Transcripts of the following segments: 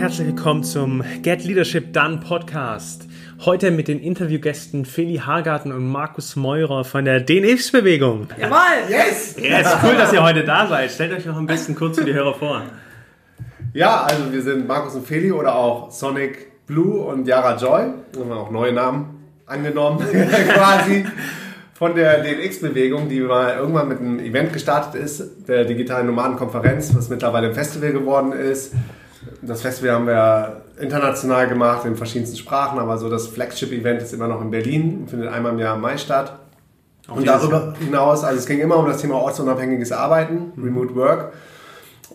herzlich willkommen zum Get Leadership Done Podcast. Heute mit den Interviewgästen Feli Hagarten und Markus Meurer von der DNX-Bewegung. Jawohl! Yes! Yes! Cool, dass ihr heute da seid. Stellt euch noch ein bisschen kurz für die Hörer vor. Ja, also wir sind Markus und Feli oder auch Sonic Blue und Yara Joy. Haben wir auch neue Namen angenommen, quasi. Von der DNX-Bewegung, die mal irgendwann mit einem Event gestartet ist, der digitalen Nomadenkonferenz, was mittlerweile ein Festival geworden ist. Das Festival haben wir international gemacht, in verschiedensten Sprachen, aber so das Flagship-Event ist immer noch in Berlin, findet einmal im Jahr im Mai statt. Auch und darüber hinaus, also es ging immer um das Thema ortsunabhängiges Arbeiten, mhm. Remote Work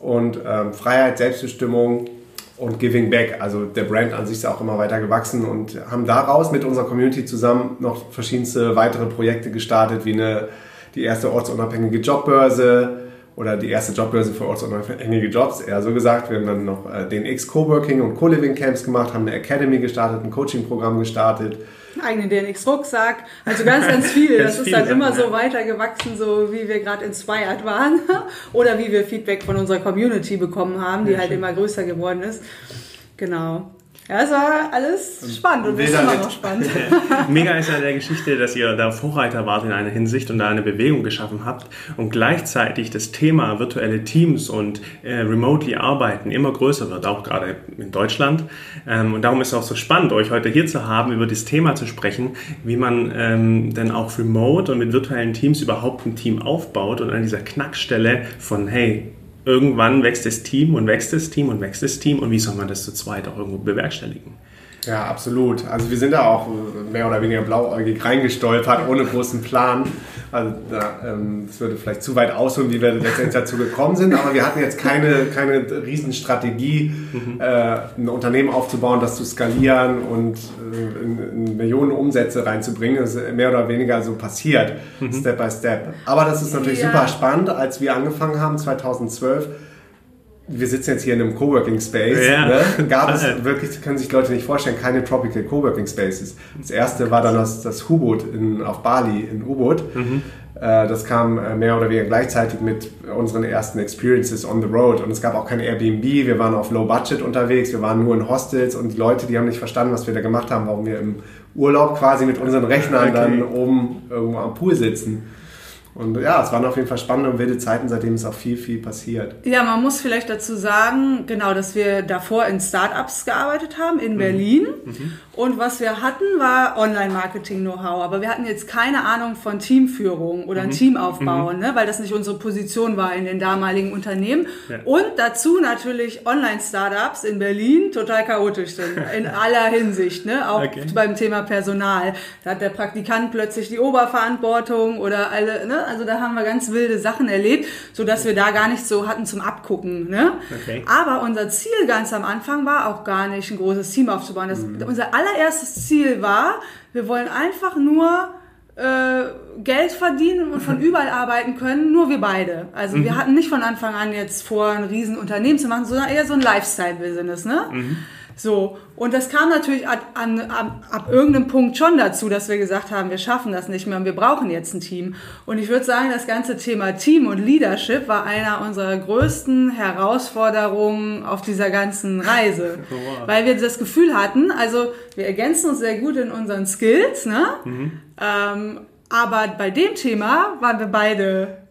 und ähm, Freiheit, Selbstbestimmung und Giving Back. Also der Brand an sich ist auch immer weiter gewachsen und haben daraus mit unserer Community zusammen noch verschiedenste weitere Projekte gestartet, wie eine, die erste ortsunabhängige Jobbörse, oder die erste Jobbörse für ortsunabhängige Jobs, eher so gesagt. Wir haben dann noch äh, den X-Coworking und Co-Living Camps gemacht, haben eine Academy gestartet, ein Coaching-Programm gestartet. Einen DNX-Rucksack, also ganz, ganz viel. das ist dann immer so weitergewachsen, so wie wir gerade inspired waren oder wie wir Feedback von unserer Community bekommen haben, die ja, halt schön. immer größer geworden ist. Genau. Ja, es war alles spannend und ist immer noch spannend. Mega ist ja der Geschichte, dass ihr da Vorreiter wart in einer Hinsicht und da eine Bewegung geschaffen habt und gleichzeitig das Thema virtuelle Teams und äh, remotely arbeiten immer größer wird, auch gerade in Deutschland. Ähm, und darum ist es auch so spannend, euch heute hier zu haben, über das Thema zu sprechen, wie man ähm, denn auch remote und mit virtuellen Teams überhaupt ein Team aufbaut und an dieser Knackstelle von, hey, irgendwann wächst das Team und wächst das Team und wächst das Team und wie soll man das zu zweit auch irgendwo bewerkstelligen? Ja, absolut. Also wir sind da auch mehr oder weniger blauäugig reingestolpert, ohne großen Plan. Also da, ähm, das würde vielleicht zu weit ausholen, wie wir letztendlich dazu gekommen sind. Aber wir hatten jetzt keine, keine Riesenstrategie, mhm. äh, ein Unternehmen aufzubauen, das zu skalieren und äh, in, in Millionen Umsätze reinzubringen. Das ist mehr oder weniger so passiert, mhm. Step by Step. Aber das ist natürlich ja. super spannend. Als wir angefangen haben, 2012, wir sitzen jetzt hier in einem Coworking Space. Ja. Ne? Gab es wirklich, können sich Leute nicht vorstellen, keine Tropical Coworking Spaces. Das erste war dann das, das U-Boot auf Bali in U-Boot. Mhm. Äh, das kam äh, mehr oder weniger gleichzeitig mit unseren ersten Experiences on the road. Und es gab auch kein Airbnb, wir waren auf Low Budget unterwegs, wir waren nur in Hostels und die Leute, die haben nicht verstanden, was wir da gemacht haben, warum wir im Urlaub quasi mit unseren Rechnern okay. dann oben irgendwo am Pool sitzen. Und ja, es waren auf jeden Fall spannende und wilde Zeiten, seitdem ist auch viel, viel passiert. Ja, man muss vielleicht dazu sagen, genau, dass wir davor in Startups gearbeitet haben in mhm. Berlin. Mhm. Und was wir hatten, war Online-Marketing-Know-how. Aber wir hatten jetzt keine Ahnung von Teamführung oder mhm. ein Team aufbauen, mhm. ne? weil das nicht unsere Position war in den damaligen Unternehmen. Ja. Und dazu natürlich Online-Startups in Berlin total chaotisch sind, in aller Hinsicht, ne? auch okay. beim Thema Personal. Da hat der Praktikant plötzlich die Oberverantwortung oder alle, ne? Also da haben wir ganz wilde Sachen erlebt, so dass wir da gar nicht so hatten zum Abgucken. Ne? Okay. Aber unser Ziel ganz am Anfang war auch gar nicht ein großes Team aufzubauen. Das, mhm. Unser allererstes Ziel war, wir wollen einfach nur äh, Geld verdienen und von überall arbeiten können, nur wir beide. Also mhm. wir hatten nicht von Anfang an jetzt vor, ein Riesenunternehmen zu machen, sondern eher so ein Lifestyle-Business. Ne? Mhm. So, und das kam natürlich ab, an, ab, ab irgendeinem Punkt schon dazu, dass wir gesagt haben, wir schaffen das nicht mehr und wir brauchen jetzt ein Team. Und ich würde sagen, das ganze Thema Team und Leadership war einer unserer größten Herausforderungen auf dieser ganzen Reise. Wow. Weil wir das Gefühl hatten, also wir ergänzen uns sehr gut in unseren Skills, ne? Mhm. Ähm, aber bei dem Thema waren wir beide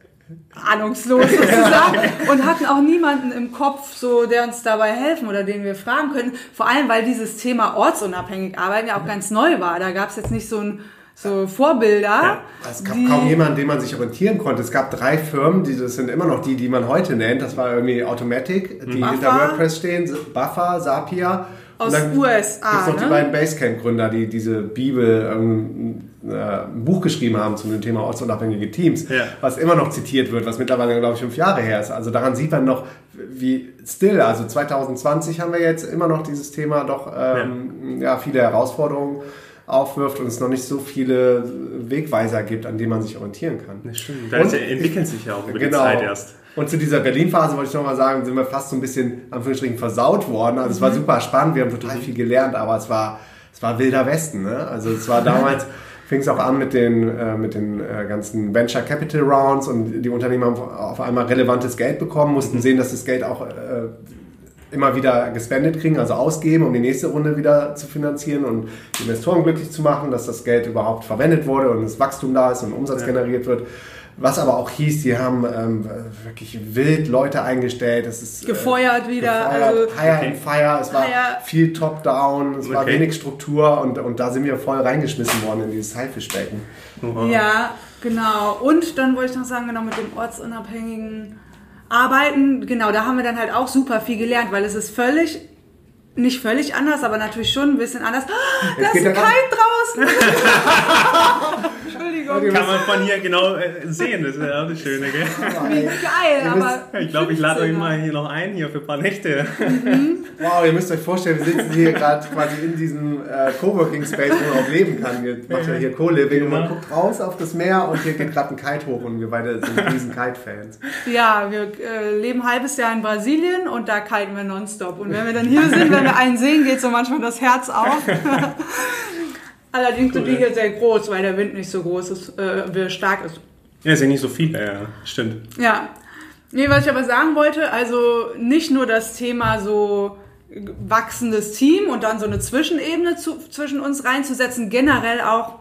ahnungslos sozusagen und hatten auch niemanden im Kopf, so der uns dabei helfen oder den wir fragen können. Vor allem, weil dieses Thema ortsunabhängig arbeiten ja auch ganz neu war. Da gab es jetzt nicht so ein so Vorbilder. Ja, es gab kaum jemanden, an dem man sich orientieren konnte. Es gab drei Firmen, die das sind immer noch die, die man heute nennt. Das war irgendwie Automatic, die Buffer. hinter WordPress stehen, Buffer, Zapier. Aus USA. Gibt es noch ne? die beiden Basecamp-Gründer, die diese Bibel ähm, äh, ein Buch geschrieben haben zu dem Thema ortsunabhängige Teams, ja. was immer noch zitiert wird, was mittlerweile, glaube ich, fünf Jahre her ist. Also daran sieht man noch, wie still, also 2020 haben wir jetzt immer noch dieses Thema doch ähm, ja. ja. viele Herausforderungen aufwirft und es noch nicht so viele Wegweiser gibt, an denen man sich orientieren kann. Das stimmt. Das und, entwickelt sich ja auch über genau. die Zeit erst. Und zu dieser Berlin-Phase wollte ich nochmal sagen, sind wir fast so ein bisschen, Anführungsstrichen, versaut worden. Also es war mhm. super spannend, wir haben total viel gelernt, aber es war, es war wilder Westen. Ne? Also es war damals fing es auch an mit den, äh, mit den äh, ganzen Venture Capital Rounds und die Unternehmen haben auf einmal relevantes Geld bekommen, mussten mhm. sehen, dass das Geld auch äh, immer wieder gespendet kriegen, also ausgeben, um die nächste Runde wieder zu finanzieren und die Investoren glücklich zu machen, dass das Geld überhaupt verwendet wurde und das Wachstum da ist und Umsatz ja. generiert wird. Was aber auch hieß, die haben ähm, wirklich wild Leute eingestellt. Es ist, äh, gefeuert wieder. Gefeuert, also, Hire okay. and Fire. Es war Hire. viel Top-Down, es okay. war wenig Struktur und, und da sind wir voll reingeschmissen worden in dieses Haifischbecken. Oh. Ja, genau. Und dann wollte ich noch sagen, genau mit dem ortsunabhängigen Arbeiten, genau, da haben wir dann halt auch super viel gelernt, weil es ist völlig nicht völlig anders, aber natürlich schon ein bisschen anders. Oh, da ist ein Kite draußen. Entschuldigung. Kann man von hier genau äh, sehen, das ist ja auch das Schöne, gell? Wie geil, aber. Ich glaube, ich lade euch mal hier noch ein, hier für ein paar Nächte. Mhm. Wow, ihr müsst euch vorstellen, wir sitzen hier gerade quasi in diesem äh, Coworking Space, wo man auch leben kann. Wir machen ja hier Co-Living und man guckt raus auf das Meer und hier geht gerade ein Kite hoch und wir beide sind riesen Kite-Fans. Ja, wir äh, leben ein halbes Jahr in Brasilien und da kiten wir nonstop. Und wenn wir dann hier sind, wenn wir einen sehen, geht so manchmal das Herz auf. Allerdings sind die hier sehr groß, weil der Wind nicht so groß ist, äh, stark ist. Ja, sind nicht so viele, ja, stimmt. Ja. Nee, was ich aber sagen wollte, also nicht nur das Thema so wachsendes Team und dann so eine Zwischenebene zu, zwischen uns reinzusetzen, generell auch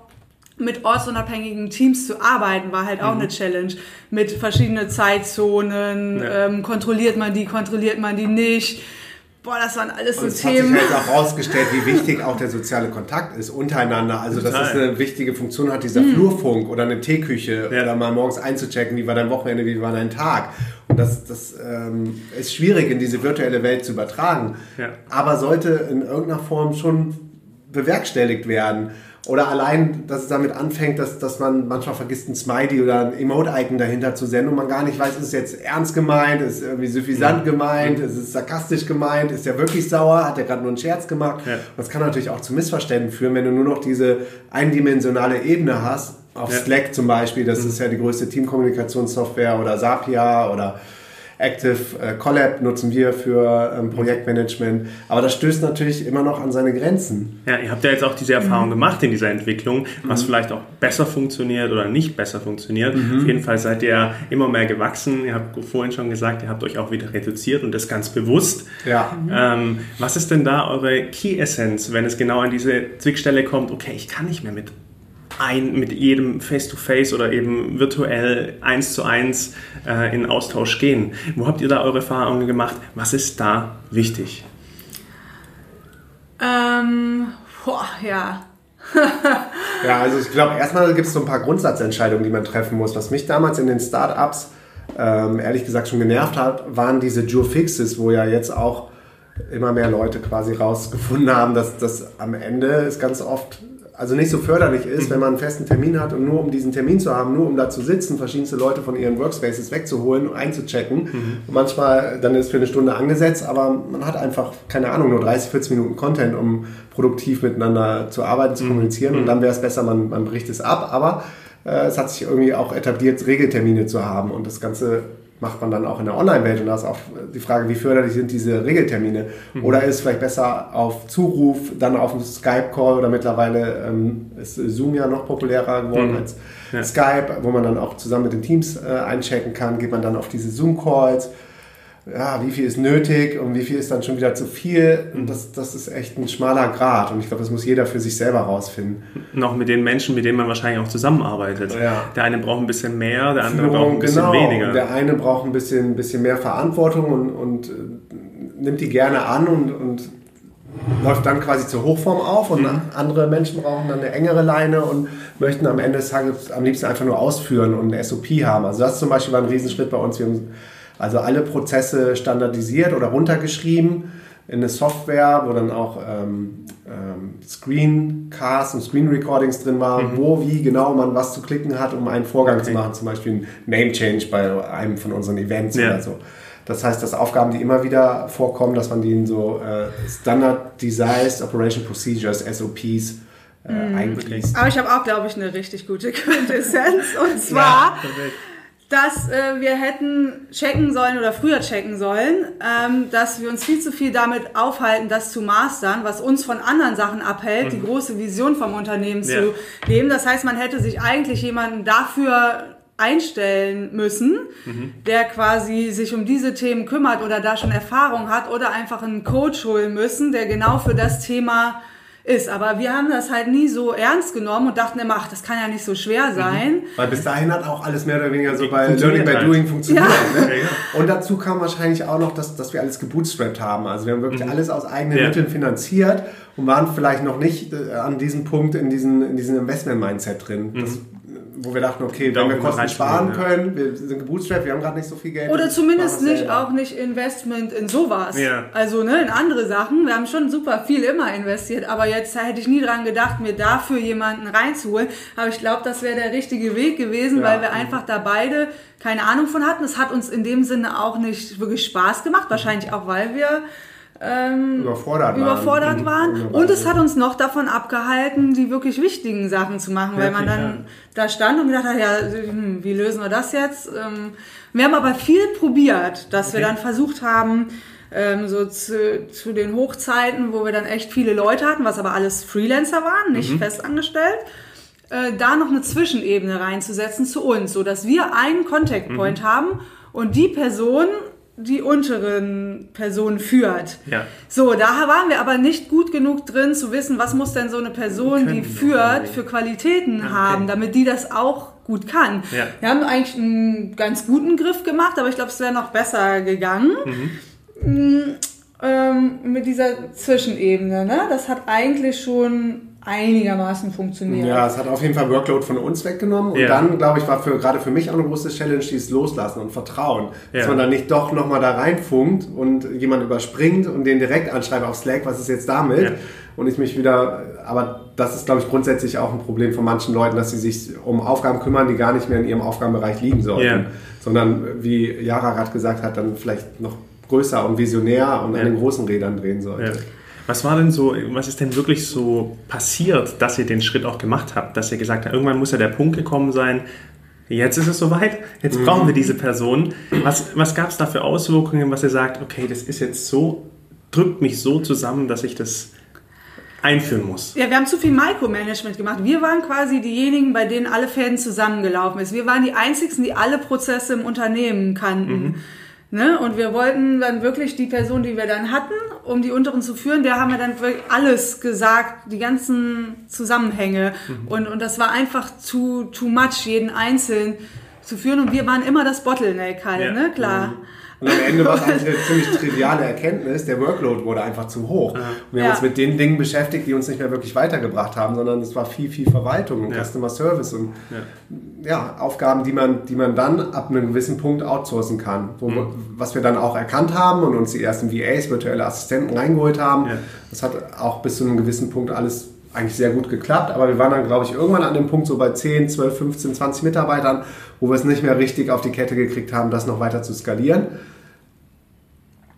mit ortsunabhängigen Teams zu arbeiten, war halt auch mhm. eine Challenge. Mit verschiedenen Zeitzonen, ja. ähm, kontrolliert man die, kontrolliert man die nicht Boah, das waren alles so Themen. Es hat sich halt auch rausgestellt, wie wichtig auch der soziale Kontakt ist untereinander. Also, Total. dass es eine wichtige Funktion hat, dieser mhm. Flurfunk oder eine Teeküche ja. oder mal morgens einzuchecken, wie war dein Wochenende, wie war dein Tag. Und das, das ähm, ist schwierig in diese virtuelle Welt zu übertragen. Ja. Aber sollte in irgendeiner Form schon bewerkstelligt werden. Oder allein, dass es damit anfängt, dass, dass man manchmal vergisst, ein Smiley oder ein Emote-Icon dahinter zu senden und man gar nicht weiß, ist es jetzt ernst gemeint, ist es irgendwie suffisant ja. gemeint, ist es sarkastisch gemeint, ist er wirklich sauer, hat er gerade nur einen Scherz gemacht. Ja. Das kann natürlich auch zu Missverständnissen führen, wenn du nur noch diese eindimensionale Ebene hast. Auf ja. Slack zum Beispiel, das mhm. ist ja die größte Teamkommunikationssoftware oder Sapia oder Active äh, Collab nutzen wir für ähm, Projektmanagement. Aber das stößt natürlich immer noch an seine Grenzen. Ja, ihr habt ja jetzt auch diese Erfahrung mhm. gemacht in dieser Entwicklung, was mhm. vielleicht auch besser funktioniert oder nicht besser funktioniert. Mhm. Auf jeden Fall seid ihr immer mehr gewachsen. Ihr habt vorhin schon gesagt, ihr habt euch auch wieder reduziert und das ganz bewusst. Ja. Ähm, was ist denn da eure Key Essence, wenn es genau an diese Zwickstelle kommt? Okay, ich kann nicht mehr mit ein, mit jedem Face-to-Face -face oder eben virtuell eins zu eins äh, in Austausch gehen. Wo habt ihr da eure Erfahrungen gemacht? Was ist da wichtig? Ähm, boah, ja. ja, also ich glaube, erstmal gibt es so ein paar Grundsatzentscheidungen, die man treffen muss. Was mich damals in den Startups ähm, ehrlich gesagt schon genervt hat, waren diese Jure Fixes, wo ja jetzt auch immer mehr Leute quasi rausgefunden haben, dass das am Ende ist ganz oft also nicht so förderlich ist, wenn man einen festen Termin hat und nur um diesen Termin zu haben, nur um da zu sitzen, verschiedenste Leute von ihren Workspaces wegzuholen und einzuchecken. Mhm. Und manchmal, dann ist für eine Stunde angesetzt, aber man hat einfach, keine Ahnung, nur 30, 40 Minuten Content, um produktiv miteinander zu arbeiten, zu mhm. kommunizieren. Und mhm. dann wäre es besser, man, man bricht es ab. Aber äh, es hat sich irgendwie auch etabliert, Regeltermine zu haben und das Ganze macht man dann auch in der Online-Welt und da ist auch die Frage, wie förderlich sind diese Regeltermine? Mhm. Oder ist es vielleicht besser auf Zuruf, dann auf einem Skype-Call oder mittlerweile ähm, ist Zoom ja noch populärer geworden mhm. als ja. Skype, wo man dann auch zusammen mit den Teams äh, einchecken kann, geht man dann auf diese Zoom-Calls ja, wie viel ist nötig und wie viel ist dann schon wieder zu viel. Und das, das ist echt ein schmaler Grad. Und ich glaube, das muss jeder für sich selber rausfinden. Noch mit den Menschen, mit denen man wahrscheinlich auch zusammenarbeitet. Ja. Der eine braucht ein bisschen mehr, der andere Führung, braucht ein bisschen genau. weniger. Der eine braucht ein bisschen, bisschen mehr Verantwortung und, und äh, nimmt die gerne an und, und läuft dann quasi zur Hochform auf und mhm. andere Menschen brauchen dann eine engere Leine und möchten am Ende des Tages am liebsten einfach nur ausführen und eine SOP haben. Also das zum Beispiel war ein Riesenschritt bei uns. Wir haben also alle Prozesse standardisiert oder runtergeschrieben in eine Software, wo dann auch ähm, ähm, Screencasts und Screen Recordings drin waren, mhm. wo, wie genau man was zu klicken hat, um einen Vorgang okay. zu machen, zum Beispiel ein Name Change bei einem von unseren Events ja. oder so. Das heißt, dass Aufgaben, die immer wieder vorkommen, dass man die in so äh, Standardized Operation Procedures, SOPs, äh, mhm. Aber ich habe auch, glaube ich, eine richtig gute Quintessenz. Und zwar, ja, dass äh, wir hätten checken sollen oder früher checken sollen, ähm, dass wir uns viel zu viel damit aufhalten, das zu mastern, was uns von anderen Sachen abhält, mhm. die große Vision vom Unternehmen ja. zu leben. Das heißt, man hätte sich eigentlich jemanden dafür einstellen müssen, mhm. der quasi sich um diese Themen kümmert oder da schon Erfahrung hat oder einfach einen Coach holen müssen, der genau für das Thema ist. Aber wir haben das halt nie so ernst genommen und dachten immer, ach, das kann ja nicht so schwer mhm. sein. Mhm. Weil bis dahin hat auch alles mehr oder weniger so bei Learning by halt. Doing funktioniert. Ja. Ne? Und dazu kam wahrscheinlich auch noch, dass, dass wir alles gebootstrapped haben. Also wir haben wirklich mhm. alles aus eigenen ja. Mitteln finanziert und waren vielleicht noch nicht äh, an diesem Punkt in diesem in diesen Investment-Mindset drin. Mhm. Wo wir dachten, okay, wenn wir Kosten sparen ja. können, wir sind gebootstrapped, wir haben gerade nicht so viel Geld. Oder zumindest nicht auch nicht Investment in sowas. Ja. Also ne, in andere Sachen. Wir haben schon super viel immer investiert, aber jetzt hätte ich nie dran gedacht, mir dafür jemanden reinzuholen. Aber ich glaube, das wäre der richtige Weg gewesen, ja. weil wir einfach da beide keine Ahnung von hatten. Es hat uns in dem Sinne auch nicht wirklich Spaß gemacht, wahrscheinlich auch, weil wir ähm, überfordert, überfordert waren. waren. Und es hat uns noch davon abgehalten, die wirklich wichtigen Sachen zu machen, weil man dann ja. da stand und gedacht hat, ja, hm, wie lösen wir das jetzt? Ähm, wir haben aber viel probiert, dass okay. wir dann versucht haben, ähm, so zu, zu den Hochzeiten, wo wir dann echt viele Leute hatten, was aber alles Freelancer waren, nicht mhm. festangestellt, äh, da noch eine Zwischenebene reinzusetzen zu uns, so dass wir einen Contact Point mhm. haben und die Person die unteren Personen führt. Ja. So, da waren wir aber nicht gut genug drin zu wissen, was muss denn so eine Person, die führt, für Qualitäten okay. haben, damit die das auch gut kann. Ja. Wir haben eigentlich einen ganz guten Griff gemacht, aber ich glaube, es wäre noch besser gegangen. Mhm. Mm, ähm, mit dieser Zwischenebene. Ne? Das hat eigentlich schon einigermaßen funktioniert. Ja, es hat auf jeden Fall Workload von uns weggenommen. Und ja. dann, glaube ich, war für, gerade für mich auch eine große Challenge, dieses Loslassen und Vertrauen. Ja. Dass man dann nicht doch nochmal da reinfunkt und jemand überspringt und den direkt anschreibt auf Slack, was ist jetzt damit? Ja. Und ich mich wieder, aber das ist, glaube ich, grundsätzlich auch ein Problem von manchen Leuten, dass sie sich um Aufgaben kümmern, die gar nicht mehr in ihrem Aufgabenbereich liegen sollten. Sondern, wie Jara gerade gesagt hat, dann vielleicht noch größer und visionär und an den großen Rädern drehen sollte. Was war denn so, was ist denn wirklich so passiert, dass ihr den Schritt auch gemacht habt, dass ihr gesagt habt, irgendwann muss ja der Punkt gekommen sein, jetzt ist es soweit, jetzt mhm. brauchen wir diese Person. Was, was gab es da für Auswirkungen, was ihr sagt, okay, das ist jetzt so, drückt mich so zusammen, dass ich das einführen muss. Ja, wir haben zu viel Micromanagement gemacht. Wir waren quasi diejenigen, bei denen alle Fäden zusammengelaufen sind. Wir waren die einzigen, die alle Prozesse im Unternehmen kannten. Mhm. Ne? Und wir wollten dann wirklich die Person, die wir dann hatten, um die unteren zu führen, der haben wir dann wirklich alles gesagt, die ganzen Zusammenhänge. Mhm. Und, und das war einfach zu too much, jeden einzeln zu führen. Und wir waren immer das Bottleneck halt, ja. ne? Klar. Mhm. Und am Ende war es eigentlich eine ziemlich triviale Erkenntnis. Der Workload wurde einfach zu hoch. Und wir haben ja. uns mit den Dingen beschäftigt, die uns nicht mehr wirklich weitergebracht haben, sondern es war viel, viel Verwaltung und ja. Customer Service und ja. ja. Aufgaben, die man, die man dann ab einem gewissen Punkt outsourcen kann. Wo, mhm. Was wir dann auch erkannt haben und uns die ersten VAs, virtuelle Assistenten reingeholt haben. Das hat auch bis zu einem gewissen Punkt alles eigentlich sehr gut geklappt, aber wir waren dann, glaube ich, irgendwann an dem Punkt so bei 10, 12, 15, 20 Mitarbeitern, wo wir es nicht mehr richtig auf die Kette gekriegt haben, das noch weiter zu skalieren.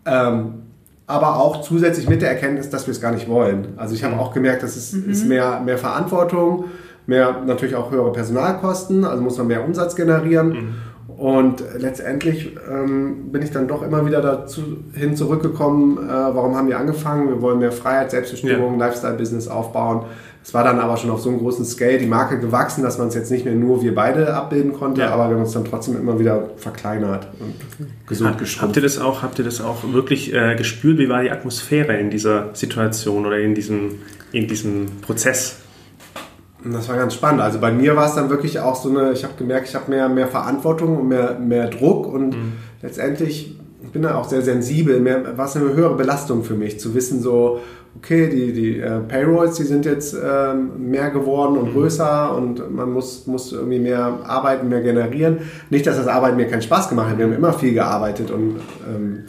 Ähm, aber auch zusätzlich mit der Erkenntnis, dass wir es gar nicht wollen. Also ich habe mhm. auch gemerkt, dass es mhm. ist mehr, mehr Verantwortung, mehr natürlich auch höhere Personalkosten, also muss man mehr Umsatz generieren. Mhm. Und letztendlich ähm, bin ich dann doch immer wieder dazu hin zurückgekommen, äh, warum haben wir angefangen? Wir wollen mehr Freiheit, Selbstbestimmung, ja. Lifestyle-Business aufbauen. Es war dann aber schon auf so einem großen Scale die Marke gewachsen, dass man es jetzt nicht mehr nur wir beide abbilden konnte, ja. aber wir haben uns dann trotzdem immer wieder verkleinert und gesund geschrumpft. Habt ihr das auch, habt ihr das auch wirklich äh, gespürt? Wie war die Atmosphäre in dieser Situation oder in diesem, in diesem Prozess? Das war ganz spannend. Also bei mir war es dann wirklich auch so eine, ich habe gemerkt, ich habe mehr, mehr Verantwortung und mehr, mehr Druck und mhm. letztendlich, ich bin da auch sehr sensibel, mehr, war es eine höhere Belastung für mich, zu wissen so, okay, die, die äh, Payrolls, die sind jetzt ähm, mehr geworden und mhm. größer und man muss, muss irgendwie mehr arbeiten, mehr generieren. Nicht, dass das Arbeiten mir keinen Spaß gemacht hat, wir haben immer viel gearbeitet und ähm,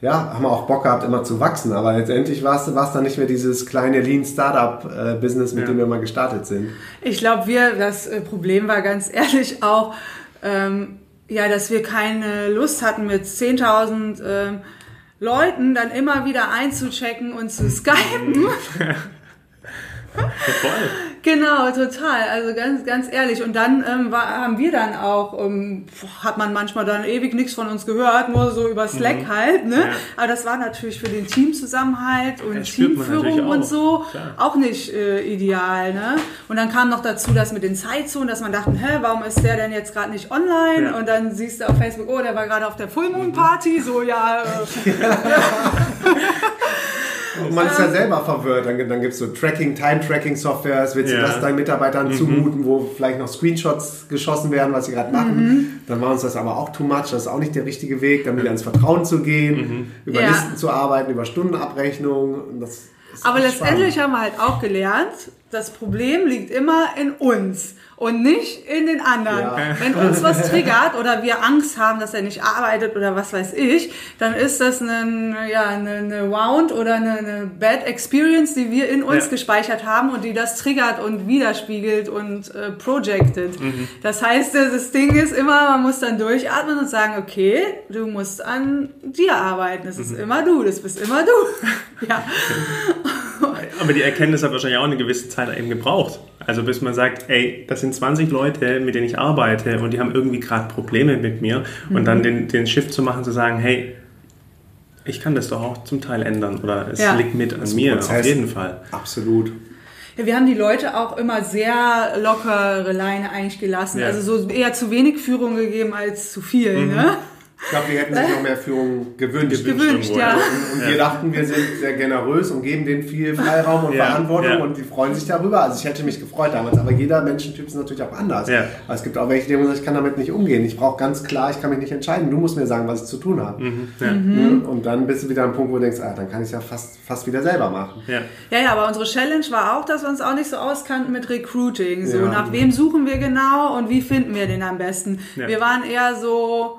ja, haben auch Bock gehabt, immer zu wachsen. Aber letztendlich war es, war es dann nicht mehr dieses kleine Lean Startup Business, mit ja. dem wir mal gestartet sind. Ich glaube, wir, das äh, Problem war ganz ehrlich auch, ähm, ja, dass wir keine Lust hatten mit 10.000 ähm, Leuten dann immer wieder einzuchecken und zu skypen. Voll. Genau, total. Also ganz, ganz ehrlich. Und dann ähm, war, haben wir dann auch, ähm, hat man manchmal dann ewig nichts von uns gehört, nur so über Slack halt. Ne? Ja. Aber das war natürlich für den Teamzusammenhalt und Teamführung und so Klar. auch nicht äh, ideal. Ne? Und dann kam noch dazu, dass mit den Zeitzonen, dass man dachte, hä, warum ist der denn jetzt gerade nicht online? Ja. Und dann siehst du auf Facebook, oh, der war gerade auf der Full Moon Party. So, ja, äh, Und man ist ja selber verwirrt. Dann, dann gibt es so Tracking, Time-Tracking-Softwares. Willst du Ja. das deinen Mitarbeitern zumuten, wo vielleicht noch Screenshots geschossen werden, was sie gerade machen? Dann war uns das aber auch too much. Das ist auch nicht der richtige Weg, dann wieder ins Vertrauen zu gehen, über Ja. Listen zu arbeiten, über Stundenabrechnung. Und Das ist Aber letztendlich spannend. haben wir halt auch gelernt, das Problem liegt immer in uns und nicht in den anderen. Ja. Wenn uns was triggert oder wir Angst haben, dass er nicht arbeitet oder was weiß ich, dann ist das eine, ja, eine, eine Wound oder eine, eine Bad Experience, die wir in uns Ja. gespeichert haben und die das triggert und widerspiegelt und äh, projected. Das heißt, das Ding ist immer, man muss dann durchatmen und sagen, okay, du musst an dir arbeiten. Das ist immer du, das bist immer du. ja. Aber die Erkenntnis hat wahrscheinlich auch eine gewisse Zeit eben gebraucht. Also bis man sagt, ey, das sind 20 Leute, mit denen ich arbeite und die haben irgendwie gerade Probleme mit mir. Und Mhm. dann den, den Shift zu machen, zu sagen, hey, ich kann das doch auch zum Teil ändern oder es Ja. liegt mit an ein mir, Prozess. auf jeden Fall. Absolut. Ja, wir haben die Leute auch immer sehr lockere Leine eigentlich gelassen. Ja. Also so eher zu wenig Führung gegeben als zu viel. Mhm. Ne? Ich glaube, die hätten sich noch mehr Führung gewünscht. Gewünscht, ja. Und wir dachten, wir sind sehr generös und geben denen viel Freiraum und Ja, Verantwortung ja. und die freuen sich darüber. Also ich hätte mich gefreut damals, aber jeder Menschentyp ist natürlich auch anders. Ja. Aber es gibt auch welche, die sagen, ich kann damit nicht umgehen. Ich brauche ganz klar, ich kann mich nicht entscheiden. Du musst mir sagen, was ich zu tun habe. Ja. Mhm. Ne? Und dann bist du wieder am Punkt, wo du denkst, ah, dann kann ich es ja fast, fast wieder selber machen. Ja. Ja, ja, aber unsere Challenge war auch, dass wir uns auch nicht so auskannten mit Recruiting. So, Ja. nach wem suchen wir genau und wie finden wir den am besten? Ja. Wir waren eher so,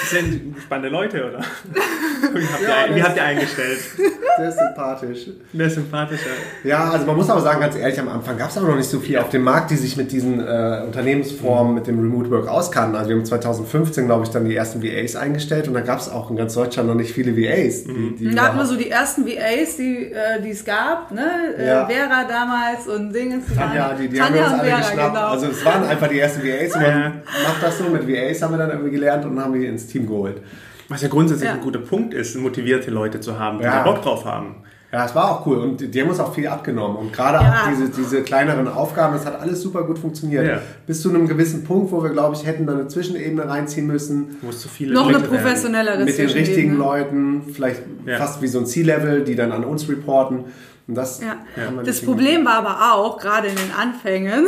Das sind spannende Leute, oder? Wie habt, Ja, ihr, wie habt ihr eingestellt? Sehr sympathisch. Ist sympathischer? Ja, also man muss aber sagen, ganz ehrlich, am Anfang gab es auch noch nicht so viel auf dem Markt, die sich mit diesen äh, Unternehmensformen, mit dem Remote Work auskannten. Also wir haben 2015, glaube ich, dann die ersten VAs eingestellt und da gab es auch in ganz Deutschland noch nicht viele VAs. Die, die da hatten wir so die ersten VAs, die äh, es gab, ne? Ja. Äh, Vera damals und Dingens. Die Tanja, die, die haben wir uns und alle Vera, geschnappt. genau. Also es waren einfach die ersten VAs und man Ja. macht das so. Mit VAs haben wir dann irgendwie gelernt und haben die ins Team geholt. Was ja grundsätzlich Ja. ein guter Punkt ist, motivierte Leute zu haben, die Ja. da Bock drauf haben. Ja, es war auch cool und die haben uns auch viel abgenommen. Und gerade Ja. auch diese, diese kleineren Aufgaben, das hat alles super gut funktioniert. Ja. Bis zu einem gewissen Punkt, wo wir, glaube ich, hätten da eine Zwischenebene reinziehen müssen. Wo es zu viele Noch eine professionellere mit den richtigen. Leuten, vielleicht Ja. fast wie so ein C-Level, die dann an uns reporten. Und das Das Problem war aber auch, gerade in den Anfängen,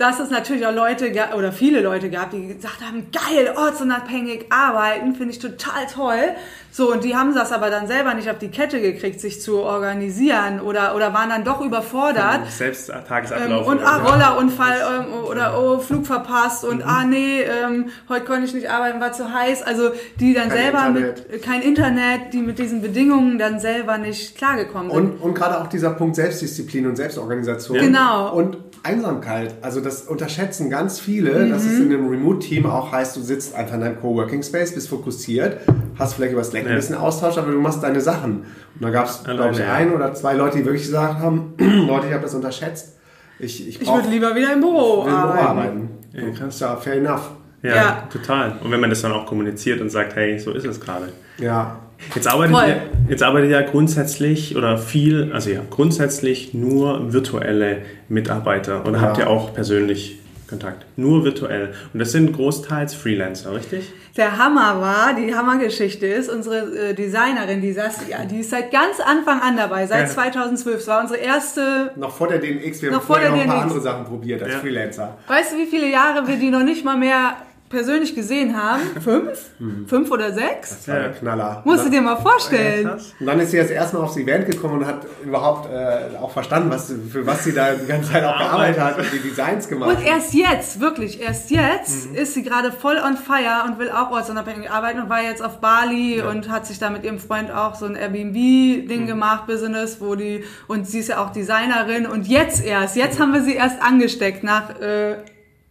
dass es natürlich auch Leute oder viele Leute gab, die gesagt haben, geil, ortsunabhängig arbeiten, finde ich total toll. So, und die haben das aber dann selber nicht auf die Kette gekriegt, sich zu organisieren oder, oder waren dann doch überfordert. Selbst Ähm, Tagesablauf. und oder ah. Rollerunfall ähm, oder oh, Flug verpasst Mhm. und ah nee, ähm, heute konnte ich nicht arbeiten, war zu heiß. Also die dann Kein selber Internet. mit kein Internet, die mit diesen Bedingungen dann selber nicht klargekommen sind. Und, und gerade auch dieser Punkt Selbstdisziplin und Selbstorganisation. Ja. Genau. Und Einsamkeit. Also das unterschätzen ganz viele, dass es in einem Remote-Team auch heißt, du sitzt einfach in deinem Coworking Space, bist fokussiert, hast vielleicht Slack ein bisschen Austausch, aber du machst deine Sachen. Und da gab es, glaube ich, ja. ein oder zwei Leute, die wirklich gesagt haben, Leute, ich habe das unterschätzt. Ich, ich, ich würde lieber wieder im Büro arbeiten. arbeiten. Ja, krass. ja fair enough. Ja, Ja. total. Und wenn man das dann auch kommuniziert und sagt, hey, so ist es gerade. Ja, Jetzt arbeitet, Voll. ihr, jetzt arbeitet ja grundsätzlich oder viel, also ja, grundsätzlich nur virtuelle Mitarbeiter oder Ja. habt ihr auch persönlich Kontakt? Nur virtuell. Und das sind großteils Freelancer, richtig? Der Hammer war, die Hammergeschichte ist, unsere äh, Designerin, die Saskia, die ist seit ganz Anfang an dabei, seit Ja. 2012. Es war unsere erste, noch vor der DNX, wir Noch haben vor vorher der noch ein paar DNX. andere Sachen probiert als Ja. Freelancer. weißt du, wie viele Jahre wir die noch nicht mal mehr persönlich gesehen haben? Fünf? Fünf oder sechs? Das war Ja. der Knaller. Musst du dir mal vorstellen. Und dann ist sie das erste Mal aufs Event gekommen und hat überhaupt äh, auch verstanden, was, für was sie da die ganze Zeit auch gearbeitet hat und die Designs gemacht Und erst jetzt, wirklich, erst jetzt ist sie gerade voll on fire und will auch ortsunabhängig arbeiten und war jetzt auf Bali und hat sich da mit ihrem Freund auch so ein Airbnb-Ding gemacht, Business, wo die, und sie ist ja auch Designerin und jetzt erst, jetzt haben wir sie erst angesteckt nach äh,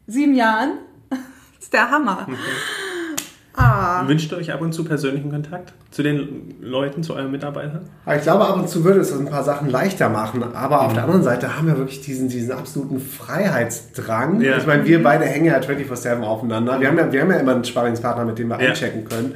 sieben Jahren. Ist der Hammer. Ah, Ja. Wünscht ihr euch ab und zu persönlichen Kontakt zu den Leuten, zu euren Mitarbeitern? Ich glaube, ab und zu würde es ein paar Sachen leichter machen. Aber auf der anderen Seite haben wir wirklich diesen, diesen absoluten Freiheitsdrang. Ja. Ich meine, wir beide hängen ja 24-7 aufeinander. Wir haben, ja, wir haben ja immer einen Sparringspartner, mit dem wir Ja. einchecken können.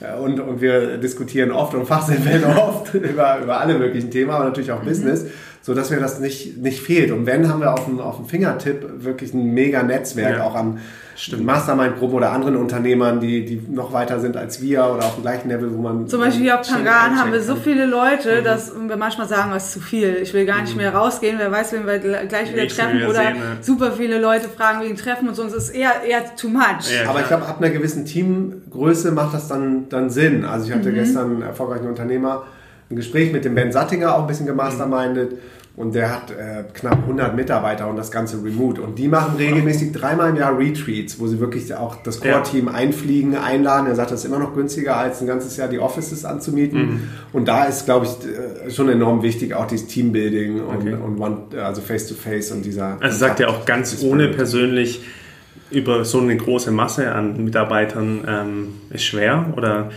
Äh, Und, und wir diskutieren oft und fachsimpeln oft über, über alle möglichen Themen, aber natürlich auch Business, so dass mir das nicht, nicht fehlt. Und wenn, haben wir auf dem, auf dem Fingertipp wirklich ein mega Netzwerk, Ja. auch an Stimmt. Mastermind-Gruppen oder anderen Unternehmern, die, die noch weiter sind als wir oder auf dem gleichen Level, wo man. Zum Beispiel hier auf Tangan haben wir so viele Leute, dass wir manchmal sagen, was ist zu viel. Ich will gar nicht mehr rausgehen, wer weiß, wen wir gl- gleich wieder Nächsten treffen wieder oder sehen, ne? super viele Leute fragen wegen Treffen und so. Und es ist eher, eher too much. Ja. Aber ich glaube, ab einer gewissen Teamgröße macht das dann, dann Sinn. Also ich hatte Mhm. gestern einen erfolgreichen Unternehmer ein Gespräch mit dem Ben Sattinger, auch ein bisschen gemastermindet. Und der hat äh, knapp 100 Mitarbeiter und das Ganze remote. Und die machen regelmäßig dreimal im Jahr Retreats, wo sie wirklich auch das Core-Team einfliegen, einladen. Er sagt, das ist immer noch günstiger, als ein ganzes Jahr die Offices anzumieten. Mhm. Und da ist, glaube ich, äh, schon enorm wichtig, auch dieses Teambuilding und, Okay. und one, also Face-to-Face und dieser... Also sagt ihr auch ganz ohne persönlich über so eine große Masse an Mitarbeitern ähm, ist schwer? Oder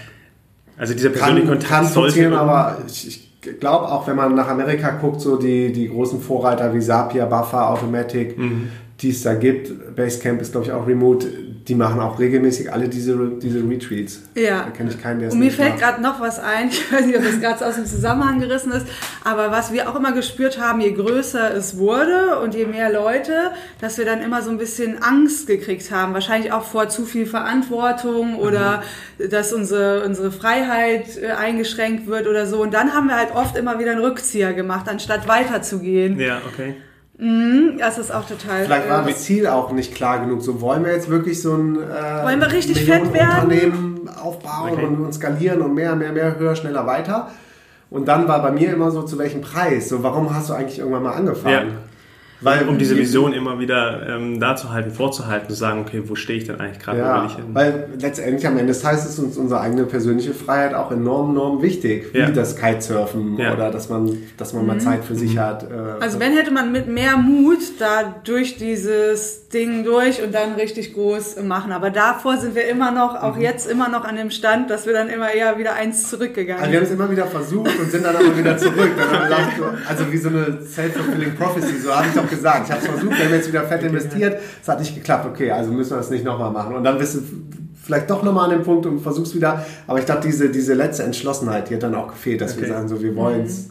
also dieser persönliche kann, Kontakt kann sollte aber ich, ich glaube auch, wenn man nach Amerika guckt, so die, die großen Vorreiter wie Zapier, Buffer, Automatic, Mhm. die es da gibt, Basecamp ist glaube ich auch remote, die machen auch regelmäßig alle diese, diese Retreats. Ja. Da kenne ich keinen, der es Und mir nicht fällt gerade noch was ein, ich weiß nicht, ob das gerade so aus dem Zusammenhang gerissen ist, aber was wir auch immer gespürt haben, je größer es wurde und je mehr Leute, dass wir dann immer so ein bisschen Angst gekriegt haben. Wahrscheinlich auch vor zu viel Verantwortung oder dass unsere, unsere Freiheit äh, eingeschränkt wird oder so. Und dann haben wir halt oft immer wieder einen Rückzieher gemacht, anstatt weiterzugehen. Ja, okay. Das ist auch total... Vielleicht war das Ziel auch nicht klar genug. So wollen wir jetzt wirklich so ein äh, Wollen wir richtig fett werden? Millionenunternehmen aufbauen Okay. und, und skalieren und mehr, mehr, mehr, höher, schneller, weiter. Und dann war bei mir immer so, zu welchem Preis? So, warum hast du eigentlich irgendwann mal angefangen? Ja. Weil, Um diese Vision immer wieder ähm, da zu halten, vorzuhalten, zu sagen, okay, wo stehe ich denn eigentlich gerade, wo Ja, will ich hin? weil letztendlich am Ende des Tages ist uns unsere eigene persönliche Freiheit auch enorm, enorm wichtig. Wie Ja. das Kitesurfen Ja. oder dass man, dass man mal Zeit für sich hat. äh, Also wenn hätte man mit mehr Mut da durch dieses Ding durch und dann richtig groß machen. Aber davor sind wir immer noch, Mhm. auch jetzt immer noch an dem Stand, dass wir dann immer eher wieder eins zurückgegangen Also wir haben sind. es immer wieder versucht und sind dann aber wieder zurück. Dann haben wir gesagt, so, also wie so eine self-fulfilling prophecy, so habe ich doch gesagt. Ich habe es versucht, wir haben jetzt wieder fett investiert, es hat nicht geklappt, okay, also müssen wir das nicht nochmal machen. Und dann bist du vielleicht doch nochmal an dem Punkt und versuchst wieder. Aber ich glaube, diese, diese letzte Entschlossenheit, die hat dann auch gefehlt, dass wir Okay. sagen, so wir wollen es.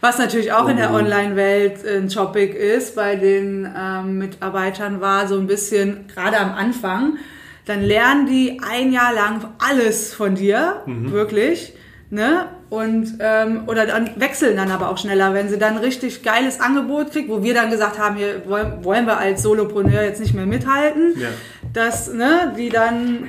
Was natürlich auch in der Mhm. Online-Welt ein Topic ist, bei den ähm, Mitarbeitern war so ein bisschen, gerade am Anfang, dann lernen die ein Jahr lang alles von dir, Mhm. wirklich, ne? Und, ähm, oder dann wechseln dann aber auch schneller, wenn sie dann ein richtig geiles Angebot kriegt, wo wir dann gesagt haben, hier wollen, wollen wir als Solopreneur jetzt nicht mehr mithalten, Ja. dass, ne, die dann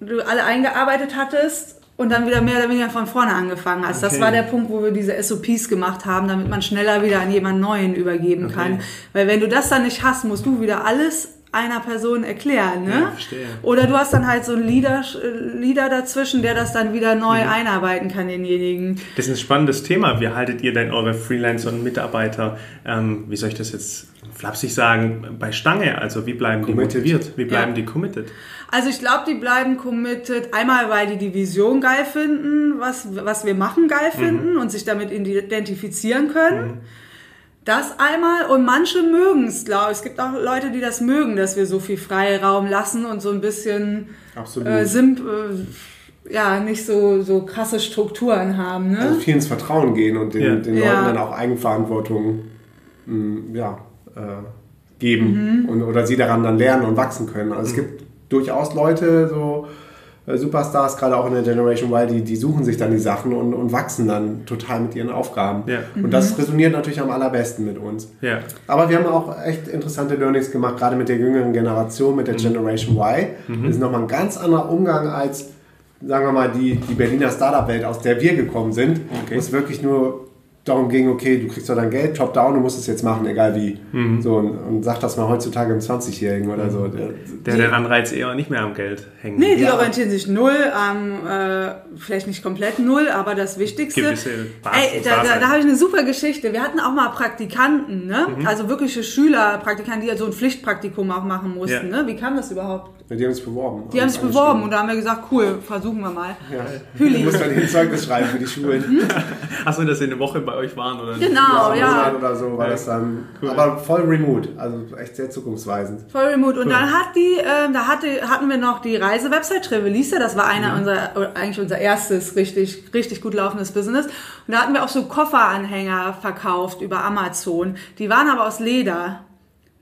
du alle eingearbeitet hattest und dann wieder mehr oder weniger von vorne angefangen hast. Das Okay. war der Punkt, wo wir diese SOPs gemacht haben, damit man schneller wieder an jemand Neuen übergeben Okay. kann. Weil wenn du das dann nicht hast, musst du wieder alles einer Person erklären. Ne? Ja, verstehe. Oder du hast dann halt so einen Leader, Leader dazwischen, der das dann wieder neu Mhm. einarbeiten kann, denjenigen. Das ist ein spannendes Thema. Wie haltet ihr denn eure Freelancer und Mitarbeiter, ähm, wie soll ich das jetzt flapsig sagen, bei Stange? Also wie bleiben Committed. die motiviert? Wie bleiben Ja. die committed? Also ich glaube, die bleiben committed, einmal weil die die Vision geil finden, was, was wir machen geil finden und sich damit identifizieren können. Das einmal und manche mögen es, glaube ich. Es gibt auch Leute, die das mögen, dass wir so viel Freiraum lassen und so ein bisschen Absolut. äh, simp, äh, ja, nicht so, so krasse Strukturen haben. Ne? Also viel ins Vertrauen gehen und den, Ja. den Ja. Leuten dann auch Eigenverantwortung mh, ja, äh, geben Mhm. und, oder sie daran dann lernen und wachsen können. Also es gibt durchaus Leute, so äh, Superstars, gerade auch in der Generation Y, die, die suchen sich dann die Sachen und, und wachsen dann total mit ihren Aufgaben. Ja. Und das resoniert natürlich am allerbesten mit uns. Ja. Aber wir haben auch echt interessante Learnings gemacht, gerade mit der jüngeren Generation, mit der Generation Y. Das ist nochmal ein ganz anderer Umgang als, sagen wir mal, die, die Berliner Startup-Welt, aus der wir gekommen sind, Okay. wo es wirklich nur darum ging, okay, du kriegst doch dein Geld, top down, du musst es jetzt machen, egal wie. Mhm. So, und, und sag das mal heutzutage einem 20-Jährigen oder so. Der, Der den Anreiz eher nicht mehr am Geld hängt. Nee, die Ja. orientieren sich null am, äh, vielleicht nicht komplett null, aber das Wichtigste. Ey, da, da, da habe ich eine super Geschichte. Wir hatten auch mal Praktikanten, ne? Mhm. Also wirkliche Schüler, Praktikanten, die ja so ein Pflichtpraktikum auch machen mussten, Ja. ne? Wie kam das überhaupt? die haben sich beworben. Die haben sich beworben und da haben wir gesagt, cool, versuchen wir mal. Ja. Hüli. Du musst dann ein Zeugnis schreiben für die Schulen. Achso, dass sie eine Woche bei euch waren oder Genau, ja. oder so war Ja. das dann. Cool. Aber voll remote, also echt sehr zukunftsweisend. Voll remote. Und dann hat die, ähm, da hatte, hatten wir noch die Reisewebsite Trevelise, das war Mhm. einer unserer, oder eigentlich unser erstes richtig, richtig gut laufendes Business. Und da hatten wir auch so Kofferanhänger verkauft über Amazon. Die waren aber aus Leder.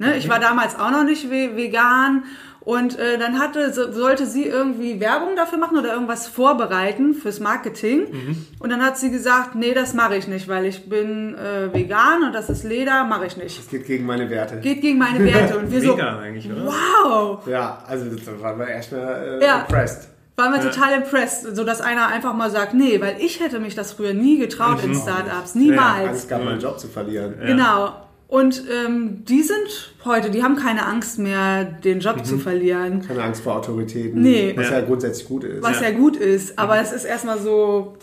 Ne? Ich war damals auch noch nicht ve vegan. Und äh, dann hatte, so, sollte sie irgendwie Werbung dafür machen oder irgendwas vorbereiten fürs Marketing. Mhm. Und dann hat sie gesagt, nee, das mache ich nicht, weil ich bin äh, vegan und das ist Leder, mache ich nicht. Das geht gegen meine Werte. Geht gegen meine Werte. Und wir so, Mega eigentlich, oder? wow, Ja, also da waren wir erstmal äh, Ja. impressed. waren wir total impressed, so dass einer einfach mal sagt, nee, weil ich hätte mich das früher nie getraut in Startups, niemals. Angst gehabt, meinen Job zu verlieren. Genau. Und ähm, die sind heute, die haben keine Angst mehr, den Job zu verlieren, Keine Angst vor Autoritäten. Nee. Was ja, Ja. grundsätzlich gut ist. was ja, gut ist. Aber es ist erstmal so,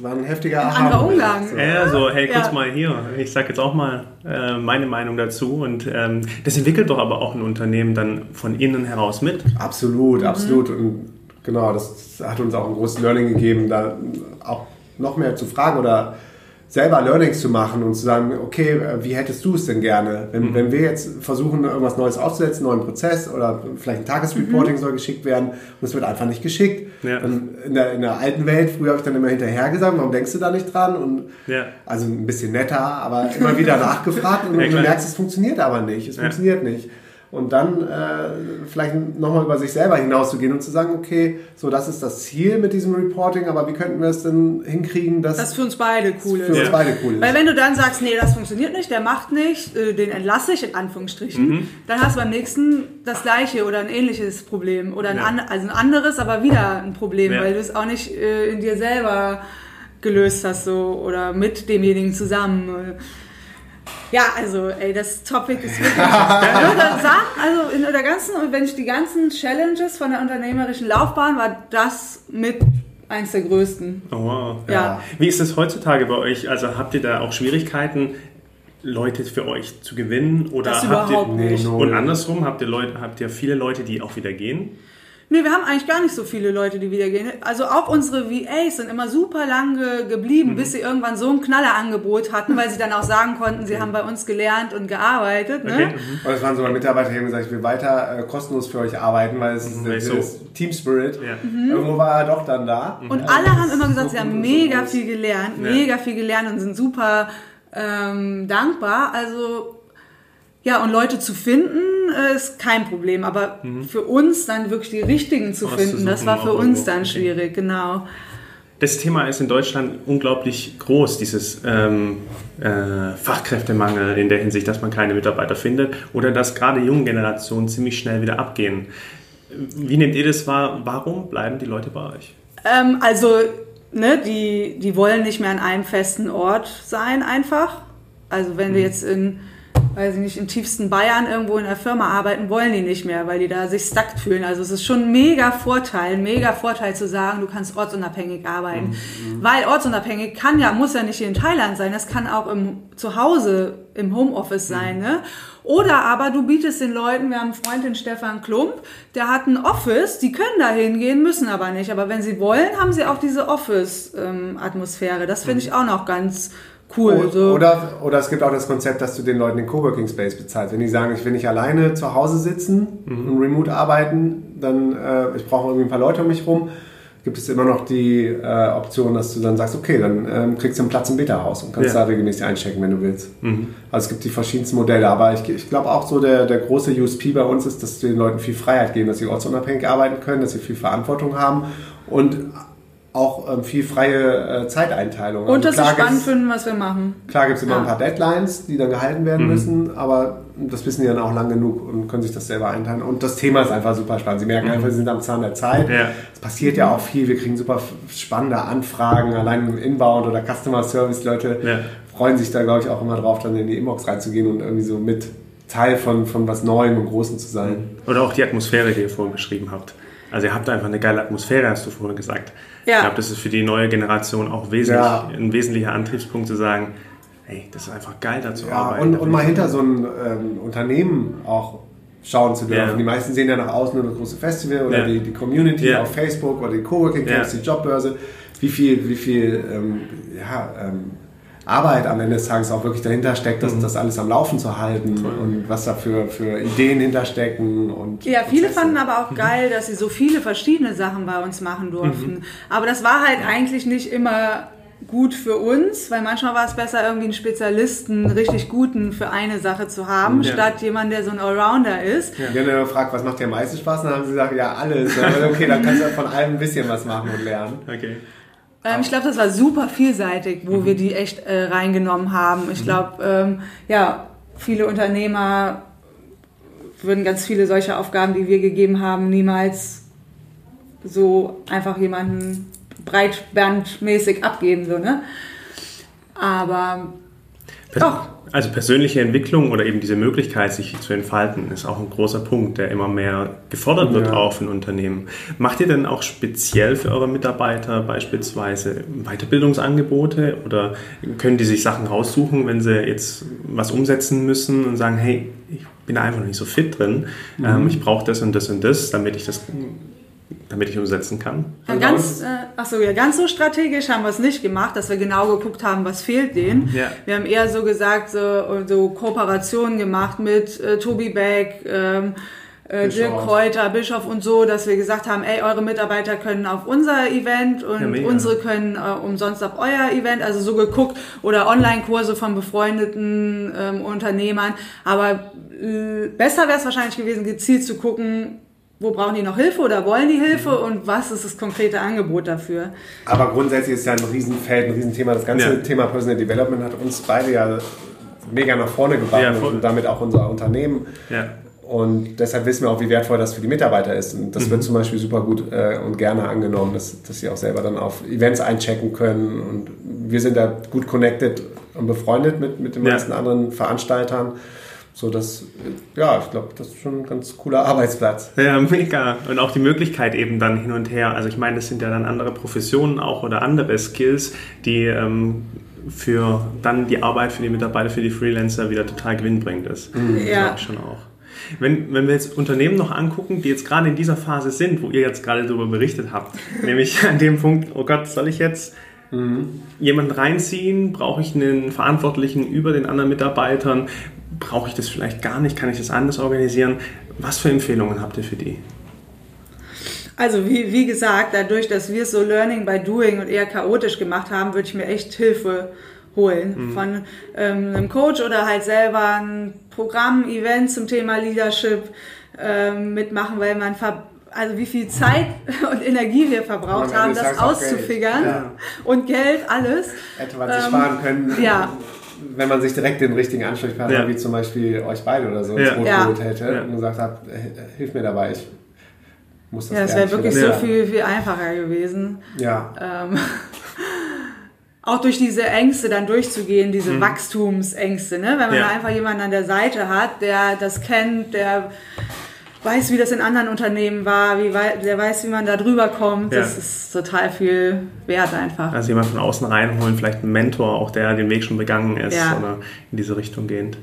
War ein heftiger Ein anderer. Umgang. So. Ja, so, hey, kurz Ja. mal hier. Ich sag jetzt auch mal äh, meine Meinung dazu. Und ähm, das entwickelt doch aber auch ein Unternehmen dann von innen heraus mit. Absolut, Mhm. absolut. Und genau, das hat uns auch ein großes Learning gegeben, da auch noch mehr zu fragen oder selber Learnings zu machen und zu sagen, okay, äh, wie hättest du es denn gerne? Wenn, Mhm. wenn wir jetzt versuchen, irgendwas Neues aufzusetzen, einen neuen Prozess oder vielleicht ein Mhm. Tagesreporting soll geschickt werden und es wird einfach nicht geschickt. Ja. In, der, in der alten Welt, früher habe ich dann immer hinterher gesagt, warum denkst du da nicht dran? Und Ja. also ein bisschen netter, aber immer wieder nachgefragt und Ja, du merkst, es funktioniert aber nicht. Es funktioniert nicht. Und dann äh, vielleicht nochmal über sich selber hinauszugehen und zu sagen, okay, so das ist das Ziel mit diesem Reporting, aber wie könnten wir es denn hinkriegen, dass das für uns beide cool für ist. uns Ja. beide cool ist? Weil wenn du dann sagst, nee, das funktioniert nicht, der macht nicht, äh, den entlasse ich in Anführungsstrichen, Mhm. dann hast du beim nächsten das gleiche oder ein ähnliches Problem oder ein, Ja. an, also ein anderes, aber wieder ein Problem, Ja. weil du es auch nicht äh, in dir selber gelöst hast so oder mit demjenigen zusammen. Ja, also ey, das Topic ist wirklich. ich würde sagen, also in der ganzen, wenn ich die ganzen Challenges von der unternehmerischen Laufbahn war das mit eins der größten. Oh, wow. Ja. Wie ist es heutzutage bei euch? Also habt ihr da auch Schwierigkeiten, Leute für euch zu gewinnen? Oder Das habt überhaupt ihr, nicht. Und andersrum, habt ihr, Leute, habt ihr viele Leute, die auch wieder gehen? Nee, wir haben eigentlich gar nicht so viele Leute, die wieder gehen. Also auch unsere VAs sind immer super lange geblieben, Mhm. bis sie irgendwann so ein Knallerangebot hatten, weil sie dann auch sagen konnten, sie haben bei uns gelernt und gearbeitet. Ne? Okay. mhm. Und es waren sogar Mitarbeiter, die haben gesagt, ich will weiter äh, kostenlos für euch arbeiten, weil es ist Mhm, der, so. das Team Spirit. Ja. Irgendwo war er doch dann da. Und Ja, alle haben immer ist gesagt, so sie haben so mega groß. viel gelernt, Ja. mega viel gelernt und sind super ähm, dankbar. Also ja, und Leute zu finden äh, ist kein Problem, aber für uns dann wirklich die richtigen zu finden, das Auszusuchen war für uns dann Okay. schwierig, genau. Das Thema ist in Deutschland unglaublich groß, dieses ähm, äh, Fachkräftemangel in der Hinsicht, dass man keine Mitarbeiter findet oder dass gerade junge Generationen ziemlich schnell wieder abgehen. Wie nehmt ihr das wahr? Warum bleiben die Leute bei euch? Ähm, also, ne, die, die wollen nicht mehr an einem festen Ort sein, einfach. Also, wenn wir Mhm. jetzt in, weiß ich nicht, im tiefsten Bayern irgendwo in einer Firma arbeiten, wollen die nicht mehr, weil die da sich stuck fühlen. Also, es ist schon ein mega Vorteil, ein mega Vorteil zu sagen, du kannst ortsunabhängig arbeiten. Mhm. Weil ortsunabhängig kann ja, muss ja nicht hier in Thailand sein, das kann auch im, zu Hause im Homeoffice sein, ne? Oder aber du bietest den Leuten, wir haben einen Freund, den Stefan Klump, der hat ein Office, die können da hingehen, müssen aber nicht. Aber wenn sie wollen, haben sie auch diese Office-Atmosphäre. Das finde ich auch noch ganz cool. So. Oder, oder es gibt auch das Konzept, dass du den Leuten den Coworking Space bezahlst. Wenn die sagen, ich will nicht alleine zu Hause sitzen und remote arbeiten, dann äh, ich brauche irgendwie ein paar Leute um mich rum, gibt es immer noch die äh, Option, dass du dann sagst, okay, dann ähm, kriegst du einen Platz im Beta-Haus und kannst Ja. da regelmäßig einchecken, wenn du willst. Also es gibt die verschiedensten Modelle, aber ich, ich glaube auch so, der, der große USP bei uns ist, dass du den Leuten viel Freiheit geben, dass sie ortsunabhängig arbeiten können, dass sie viel Verantwortung haben und auch ähm, viel freie äh, Zeiteinteilung. Und dass also sie klar spannend finden, was wir machen. Klar gibt es immer Ah. ein paar Deadlines, die dann gehalten werden Mhm. müssen, aber das wissen die dann auch lang genug und können sich das selber einteilen. Und das Thema ist einfach super spannend. Sie merken einfach, sie sind am Zahn der Zeit. Ja. Es passiert ja auch viel. Wir kriegen super spannende Anfragen, allein im Inbound oder Customer Service. Leute Ja. freuen sich da, glaube ich, auch immer drauf, dann in die Inbox reinzugehen und irgendwie so mit Teil von, von was Neuem und Großem zu sein. Oder auch die Atmosphäre, die ihr vorhin beschrieben habt. Also ihr habt einfach eine geile Atmosphäre, hast du vorhin gesagt. Ja. Ich glaube, das ist für die neue Generation auch wesentlich, Ja. ein wesentlicher Antriebspunkt zu sagen, hey, das ist einfach geil, da zu Ja, arbeiten. und, und mal hinter so ein ähm, Unternehmen auch schauen zu dürfen. Ja. Die meisten sehen ja nach außen nur das große Festival oder Ja. die, die Community Ja. auf Facebook oder die Coworking Camps, Ja. die Jobbörse. Wie viel, wie viel ähm, ja, ähm, Arbeit am Ende des Tages auch wirklich dahinter steckt, Mhm. das, das alles am Laufen zu halten und was da für, für Ideen hinterstecken. Und Ja, viele Prozesse. fanden aber auch Mhm. geil, dass sie so viele verschiedene Sachen bei uns machen durften. Aber das war halt eigentlich nicht immer gut für uns, weil manchmal war es besser, irgendwie einen Spezialisten, einen richtig guten für eine Sache zu haben, Ja. statt jemand, der so ein Allrounder ist. Wir haben ja gefragt, was macht dir am meisten Spaß? Und dann haben sie gesagt, ja, alles. Okay, dann kannst du von allem ein bisschen was machen und lernen. Okay. Ähm, ich glaube, das war super vielseitig, wo Mhm. wir die echt äh, reingenommen haben. Ich glaube, ähm, ja, viele Unternehmer würden ganz viele solche Aufgaben, die wir gegeben haben, niemals so einfach jemanden breitbandmäßig abgeben, so, ne? Aber Doch. Also persönliche Entwicklung oder eben diese Möglichkeit, sich zu entfalten, ist auch ein großer Punkt, der immer mehr gefordert wird Ja. auch in Unternehmen. Macht ihr denn auch speziell für eure Mitarbeiter beispielsweise Weiterbildungsangebote oder können die sich Sachen raussuchen, wenn sie jetzt was umsetzen müssen und sagen, hey, ich bin einfach noch nicht so fit drin, Mhm. ähm, ich brauche das und das und das, damit ich das damit ich umsetzen kann? Ja, ganz, äh, ach so, ja, ganz so strategisch haben wir es nicht gemacht, dass wir genau geguckt haben, was fehlt denen. Ja. Wir haben eher so gesagt, so, so Kooperationen gemacht mit äh, Tobi Beck, ähm, äh, Bischof. Dirk Kräuter, Bischof und so, dass wir gesagt haben, ey, eure Mitarbeiter können auf unser Event Ja, und mega. unsere können äh, umsonst auf euer Event, also so geguckt oder Online-Kurse von befreundeten ähm, Unternehmern. Aber äh, besser wäre es wahrscheinlich gewesen, gezielt zu gucken, wo brauchen die noch Hilfe oder wollen die Hilfe Mhm. und was ist das konkrete Angebot dafür? Aber grundsätzlich ist ja ein Riesenfeld, ein Riesenthema. Das ganze Ja. Thema Personal Development hat uns beide ja mega nach vorne gebracht Ja, und damit auch unser Unternehmen. Ja. Und deshalb wissen wir auch, wie wertvoll das für die Mitarbeiter ist. Und das Mhm. wird zum Beispiel super gut äh, und gerne angenommen, dass, dass sie auch selber dann auf Events einchecken können. Und wir sind da gut connected und befreundet mit, mit den Ja. meisten anderen Veranstaltern. So dass, äh, ja, ich glaube, das ist schon ein ganz cooler Arbeitsplatz. Ja, mega. Und auch die Möglichkeit eben dann hin und her. Also ich meine, das sind ja dann andere Professionen auch oder andere Skills, die ähm, für dann die Arbeit für die Mitarbeiter, für die Freelancer wieder total gewinnbringend ist. Ja. Glaube ich schon auch. Wenn, wenn wir jetzt Unternehmen noch angucken, die jetzt gerade in dieser Phase sind, wo ihr jetzt gerade darüber berichtet habt, nämlich an dem Punkt, oh Gott, soll ich jetzt jemanden reinziehen? Brauche ich einen Verantwortlichen über den anderen Mitarbeitern? Brauche ich das vielleicht gar nicht? Kann ich das anders organisieren? Was für Empfehlungen habt ihr für die? Also wie, wie gesagt, dadurch, dass wir es so Learning by Doing und eher chaotisch gemacht haben, würde ich mir echt Hilfe holen von ähm, einem Coach oder halt selber ein Programm, Event zum Thema Leadership ähm, mitmachen, weil man ver also wie viel Zeit und Energie wir verbraucht haben, das auszufigern. Ja. und Geld, alles. Hätte man sich Ähm, sparen können, ja. wenn man sich direkt den richtigen Ansprechpartner, Ja. wie zum Beispiel euch beide oder so, ins Ja. Boot Ja. geholt hätte Ja. und gesagt hat, "H- hilf mir dabei, ich muss das Ja, lernen, wäre wirklich so Ja. lernen." viel, viel einfacher gewesen. Ja, ähm, auch durch diese Ängste dann durchzugehen, diese Mhm. Wachstumsängste, ne? wenn man einfach jemanden an der Seite hat, der das kennt, der weiß, wie das in anderen Unternehmen war, wie wei- der weiß, wie man da drüber kommt, Ja. das ist total viel wert einfach. Also jemand von außen reinholen, vielleicht einen Mentor, auch der den Weg schon begangen ist Ja. oder in diese Richtung gehend.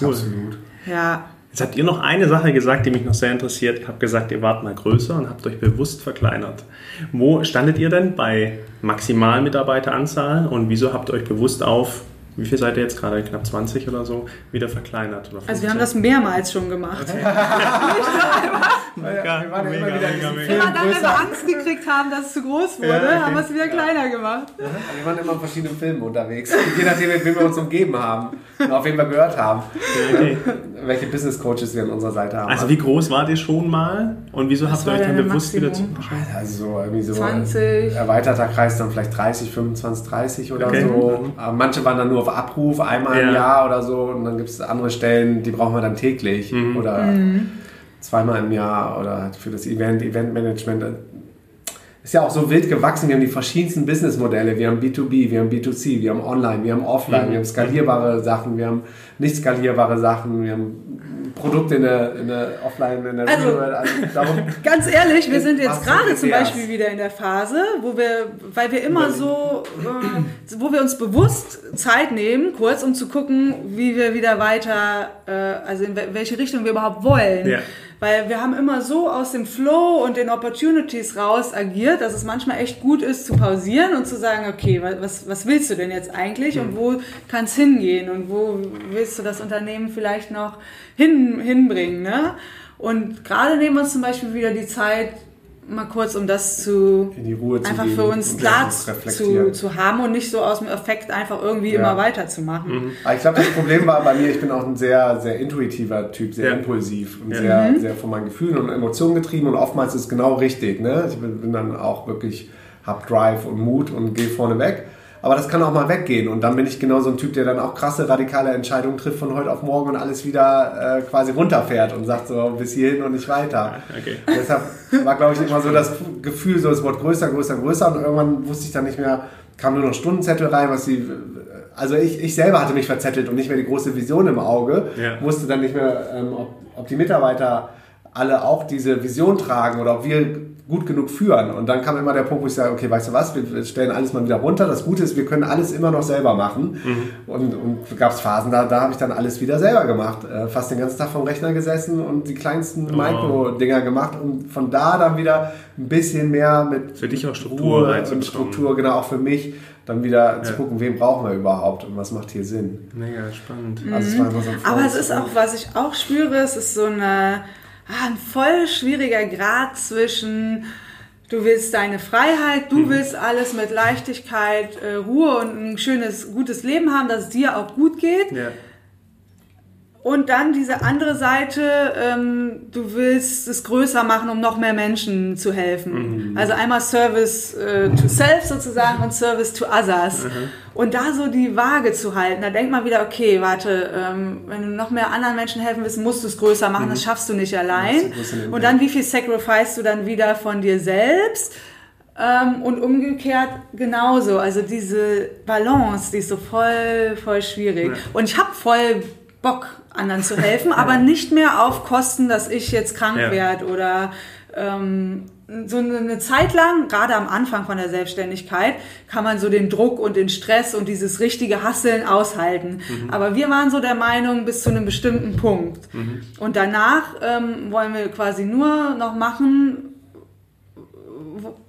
Cool. absolut. Ja, Jetzt habt ihr noch eine Sache gesagt, die mich noch sehr interessiert. Ihr habt gesagt, ihr wart mal größer und habt euch bewusst verkleinert. Wo standet ihr denn bei maximal Mitarbeiteranzahl und wieso habt ihr euch bewusst auf, wie viel seid ihr jetzt gerade, knapp 20 oder so, wieder verkleinert? Oder also wir haben 15? das mehrmals schon gemacht. Mega, wir waren ja mega, immer wieder in mega, mega. Immer dann, wenn wir. Angst gekriegt haben, dass es zu groß wurde, Ja, okay. haben wir es wieder kleiner gemacht. Wir waren immer in verschiedenen Filmen unterwegs. Je nachdem, mit wem wir uns umgeben haben und auf wen wir gehört haben. Okay. Welche Business Coaches wir an unserer Seite haben. Also wie groß wart ihr schon mal und wieso habt ihr euch dann denn bewusst wieder zu... Maximum? Also so irgendwie so 20. erweiterter Kreis dann vielleicht 30, 25, 30 oder Okay. so. Aber manche waren dann nur auf Abruf, einmal im Ja. Jahr oder so. Und dann gibt es andere Stellen, die brauchen wir dann täglich oder zweimal im Jahr oder für das Event, Eventmanagement. Ist ja auch so wild gewachsen. Wir haben die verschiedensten Businessmodelle. Wir haben B2B, wir haben B2C, wir haben Online, wir haben Offline, wir haben skalierbare Sachen, wir haben nicht skalierbare Sachen, wir haben Produkte in der, in der Offline, in der Also-. Also darum, Ganz ehrlich, wir sind jetzt gerade zum? Beispiel wieder in der Phase, wo wir, weil wir immer so, äh, wo wir uns bewusst Zeit nehmen, kurz, um zu gucken, wie wir wieder weiter, äh, also in wel- welche Richtung wir überhaupt wollen. Ja. Weil wir haben immer so aus dem Flow und den Opportunities raus agiert, dass es manchmal echt gut ist zu pausieren und zu sagen, okay, wa- was, was willst du denn jetzt eigentlich und wo kann es hingehen und wo willst du das Unternehmen vielleicht noch hin, hinbringen, ne? Und gerade nehmen wir uns zum Beispiel wieder die Zeit, mal kurz, um das zu in die Ruhe zu einfach gehen für uns klar zu zu, haben und nicht so aus dem Effekt einfach irgendwie Ja. immer weiterzumachen. Aber ich glaube, das Problem war bei mir, ich bin auch ein sehr, sehr intuitiver Typ, sehr Ja. impulsiv und Ja. sehr, sehr von meinen Gefühlen und Emotionen getrieben und oftmals ist es genau richtig. Ne? Ich bin, bin dann auch wirklich, hab Drive und Mut und gehe vorne weg. Aber das kann auch mal weggehen und dann bin ich genau so ein Typ, der dann auch krasse, radikale Entscheidungen trifft von heute auf morgen und alles wieder äh, quasi runterfährt und sagt so bis hierhin und nicht weiter. Okay. Deshalb war, glaube ich, immer so das Gefühl, so es wird größer, größer, größer und irgendwann wusste ich dann nicht mehr, kam nur noch Stundenzettel rein, was die, also ich, ich selber hatte mich verzettelt und nicht mehr die große Vision im Auge, Ja. wusste dann nicht mehr, ähm, ob, ob die Mitarbeiter alle auch diese Vision tragen oder ob wir gut genug führen. Und dann kam immer der Punkt, wo ich sage, okay, weißt du was, wir stellen alles mal wieder runter. Das Gute ist, wir können alles immer noch selber machen. Und, und gab es Phasen, da, da habe ich dann alles wieder selber gemacht. Äh, fast den ganzen Tag vom Rechner gesessen und die kleinsten Micro-Dinger gemacht, um von da dann wieder ein bisschen mehr mit Für dich auch Struktur Ruhe und. Struktur, genau, auch für mich, dann wieder zu gucken, wen brauchen wir überhaupt und was macht hier Sinn. Mega spannend. Also es war immer so Mhm. Aber es ist auch, was ich auch spüre, es ist so eine, ein voll schwieriger Grad zwischen du willst deine Freiheit, du willst alles mit Leichtigkeit, äh, Ruhe und ein schönes, gutes Leben haben, dass es dir auch gut geht. Ja. Und dann diese andere Seite, ähm, du willst es größer machen, um noch mehr Menschen zu helfen. Also einmal Service äh, to self sozusagen und Service to others. Und da so die Waage zu halten, da denkt man wieder, okay, warte, ähm, wenn du noch mehr anderen Menschen helfen willst, musst du es größer machen, das schaffst du nicht allein. du. Und dann wie viel sacrifice du dann wieder von dir selbst? Ähm, und umgekehrt genauso. Also diese Balance, die ist so voll, voll schwierig. Und ich habe voll Bock, anderen zu helfen, aber nicht mehr auf Kosten, dass ich jetzt krank Ja. werde oder ähm, so eine eine Zeit lang, gerade am Anfang von der Selbstständigkeit, kann man so den Druck und den Stress und dieses richtige Hasseln aushalten. Aber wir waren so der Meinung bis zu einem bestimmten Punkt. Und danach ähm, wollen wir quasi nur noch machen,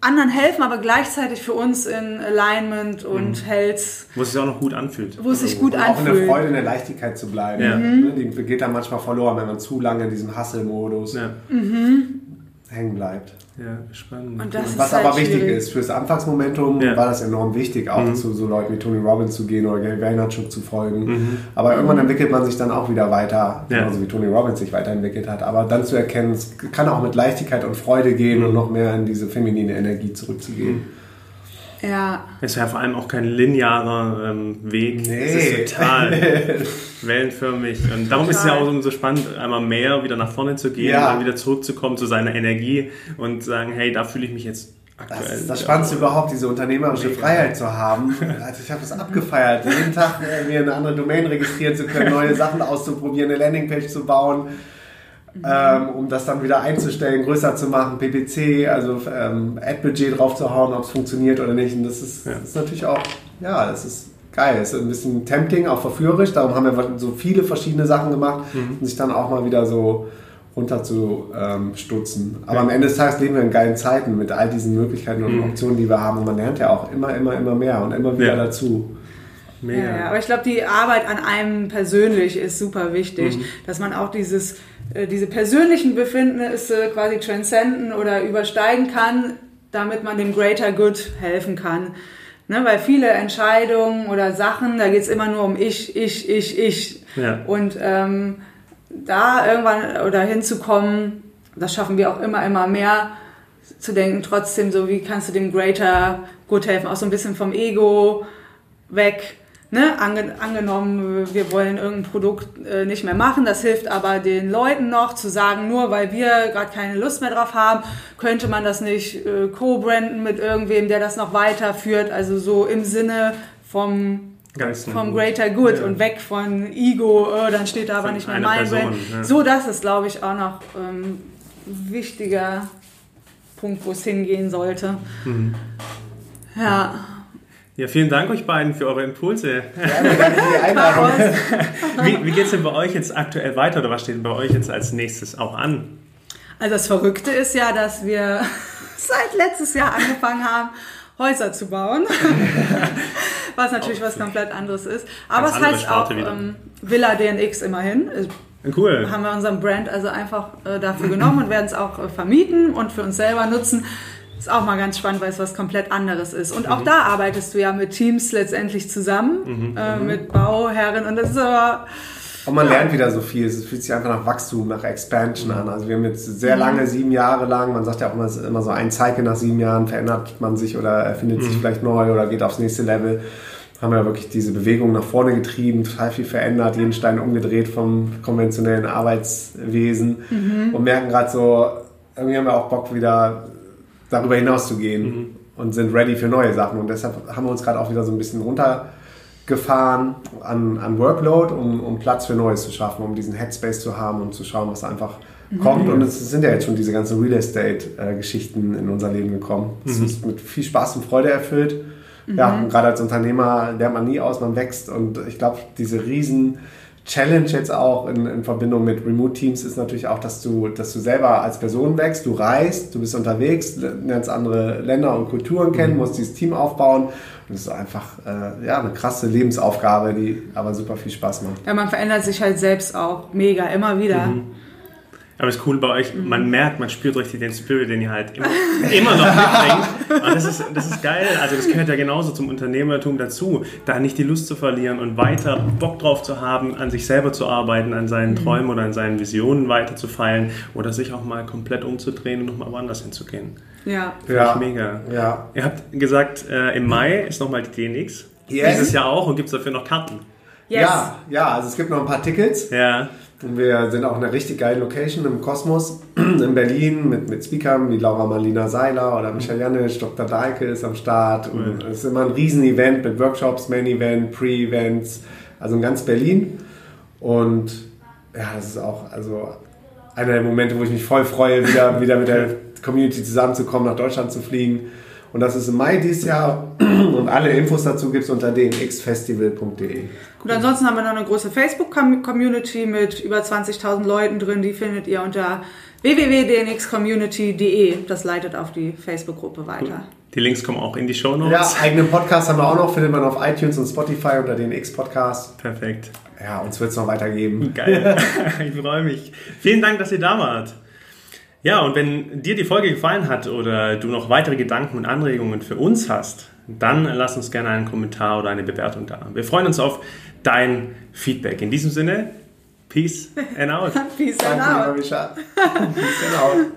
anderen helfen, aber gleichzeitig für uns in Alignment und Health, Wo es sich auch noch gut anfühlt. wo es sich gut Und auch in der anfühlt. Freude, in der Leichtigkeit zu bleiben. Ja. Ne, Die geht dann manchmal verloren, wenn man zu lange in diesem Hustle-Modus Ja, hängen bleibt. ja spannend. Und das ist Was halt aber wichtig schwierig. ist, fürs Anfangsmomentum Ja. war das enorm wichtig, auch zu so Leuten wie Tony Robbins zu gehen oder Gary Vaynerchuk zu folgen. Aber irgendwann entwickelt man sich dann auch wieder weiter, Ja. genauso wie Tony Robbins sich weiterentwickelt hat. Aber dann zu erkennen, es kann auch mit Leichtigkeit und Freude gehen und noch mehr in diese feminine Energie zurückzugehen. Ja, Es ist ja vor allem auch kein linearer ähm, Weg. Nee. Es ist total wellenförmig. Und darum ist es ja auch so spannend, einmal mehr wieder nach vorne zu gehen, Ja. dann wieder zurückzukommen zu seiner Energie und sagen, hey, da fühle ich mich jetzt aktuell. Das ist das. Spannendste überhaupt, diese unternehmerische Freiheit zu haben. Also ich habe das abgefeiert, jeden Tag äh, mir eine andere Domain registrieren zu können, neue Sachen auszuprobieren, eine Landingpage zu bauen, ähm, um das dann wieder einzustellen, größer zu machen, PPC, also ähm, Ad-Budget draufzuhauen, ob es funktioniert oder nicht. Und das ist, das ist natürlich auch, ja, das ist geil. Es ist ein bisschen tempting, auch verführerisch. Darum haben wir so viele verschiedene Sachen gemacht, um sich dann auch mal wieder so runter zu ähm, stutzen. Aber am Ende des Tages leben wir in geilen Zeiten mit all diesen Möglichkeiten und Optionen, die wir haben. Und man lernt ja auch immer, immer, immer mehr und immer wieder Ja. dazu. Mega. Ja, ja, aber ich glaube, die Arbeit an einem persönlich ist super wichtig, dass man auch dieses, äh, diese persönlichen Befindnisse quasi transcenden oder übersteigen kann, damit man dem Greater Good helfen kann. Ne, weil viele Entscheidungen oder Sachen, da geht's immer nur um ich, ich, ich, ich. Ja. Und ähm, da irgendwann oder hinzukommen, das schaffen wir auch immer, immer mehr, zu denken, trotzdem so, wie kannst du dem Greater Good helfen? Auch so ein bisschen vom Ego weg. Ne? Ange angenommen, wir wollen irgendein Produkt äh, nicht mehr machen, das hilft aber den Leuten noch zu sagen, nur weil wir gerade keine Lust mehr drauf haben, könnte man das nicht äh, co-branden mit irgendwem, der das noch weiterführt, also so im Sinne vom Ganz vom Greater Good Ja. und weg von Ego, äh, dann steht da aber Von nicht mehr mein Person, Brand. ja. So, das ist, glaube ich, auch noch ähm, ein wichtiger Punkt, wo es hingehen sollte. Mhm. Ja. Ja, vielen Dank euch beiden für eure Impulse. Ja, danke für die Einladung. Wie, wie geht es denn bei euch jetzt aktuell weiter oder was steht denn bei euch jetzt als nächstes auch an? Also das Verrückte ist ja, dass wir seit letztes Jahr angefangen haben, Häuser zu bauen. was natürlich was komplett anderes ist. Aber Ganz es heißt auch Sparte ähm, Villa DNX immerhin. Cool. haben wir unseren Brand also einfach äh, dafür genommen und werden es auch äh, vermieten und für uns selber nutzen. Ist auch mal ganz spannend, weil es was komplett anderes ist. Und Mhm. auch da arbeitest du ja mit Teams letztendlich zusammen, Mhm. äh, mit Bauherren und das ist aber Und man lernt wieder so viel. Es fühlt sich einfach nach Wachstum, nach Expansion an. Also wir haben jetzt sehr lange, sieben Jahre lang, man sagt ja auch immer, es ist immer so ein Cycle nach sieben Jahren, verändert man sich oder erfindet sich vielleicht neu oder geht aufs nächste Level. Haben wir wirklich diese Bewegung nach vorne getrieben, total viel verändert, jeden Stein umgedreht vom konventionellen Arbeitswesen und merken gerade so, irgendwie haben wir auch Bock wieder darüber hinaus zu gehen und sind ready für neue Sachen. Und deshalb haben wir uns gerade auch wieder so ein bisschen runtergefahren an, an Workload, um, um Platz für Neues zu schaffen, um diesen Headspace zu haben und zu schauen, was einfach kommt. Und es sind ja jetzt schon diese ganzen Real Estate-Geschichten in unser Leben gekommen. Es ist mit viel Spaß und Freude erfüllt. Ja, und gerade als Unternehmer lernt man nie aus, man wächst. Und ich glaube, diese riesen Challenge jetzt auch in, in Verbindung mit Remote Teams ist natürlich auch, dass du, dass du selber als Person wächst, du reist, du bist unterwegs, lernst andere Länder und Kulturen kennen, musst dieses Team aufbauen. Und das ist einfach äh, ja, eine krasse Lebensaufgabe, die aber super viel Spaß macht. ja, man verändert sich halt selbst auch mega, immer wieder. Mhm. Aber es ist cool bei euch, man merkt, man spürt richtig den Spirit, den ihr halt immer, immer noch mitbringt. Und das ist, das ist geil. Also das gehört ja genauso zum Unternehmertum dazu, da nicht die Lust zu verlieren und weiter Bock drauf zu haben, an sich selber zu arbeiten, an seinen Träumen oder an seinen Visionen weiter zu feilen oder sich auch mal komplett umzudrehen und nochmal woanders hinzugehen. Ja. Finde ich mega. Ja. Ihr habt gesagt, äh, im Mai ist nochmal die DNX. Yes. Dieses Jahr auch und gibt es dafür noch Karten. Yes. Ja, ja, also es gibt noch ein paar Tickets. Ja. Und wir sind auch in einer richtig geilen Location im Kosmos in Berlin mit, mit Speakern wie Laura Marlina Seiler oder Michael Janisch, Dr. Dahlke ist am Start. Und es ist immer ein Riesen-Event mit Workshops, Main-Event, Pre-Events, also in ganz Berlin. Und ja, das ist auch also einer der Momente, wo ich mich voll freue, wieder, wieder mit der Community zusammenzukommen, nach Deutschland zu fliegen. Und das ist im Mai dieses Jahr. Und alle Infos dazu gibt es unter dnxfestival.de. Gut, ansonsten haben wir noch eine große Facebook-Community mit über 20.000 Leuten drin. Die findet ihr unter www.dnxcommunity.de. Das leitet auf die Facebook-Gruppe weiter. Die Links kommen auch in die Show Ja, Notes. eigenen Podcast haben wir auch noch, findet man auf iTunes und Spotify unter den X-Podcast. Perfekt. Ja, uns wird es noch weitergeben. Geil. ich freue mich. Vielen Dank, dass ihr da wart. Ja, und wenn dir die Folge gefallen hat oder du noch weitere Gedanken und Anregungen für uns hast, dann lass uns gerne einen Kommentar oder eine Bewertung da. Wir freuen uns auf dein Feedback. In diesem Sinne, Peace and out. Peace and out. Peace and out.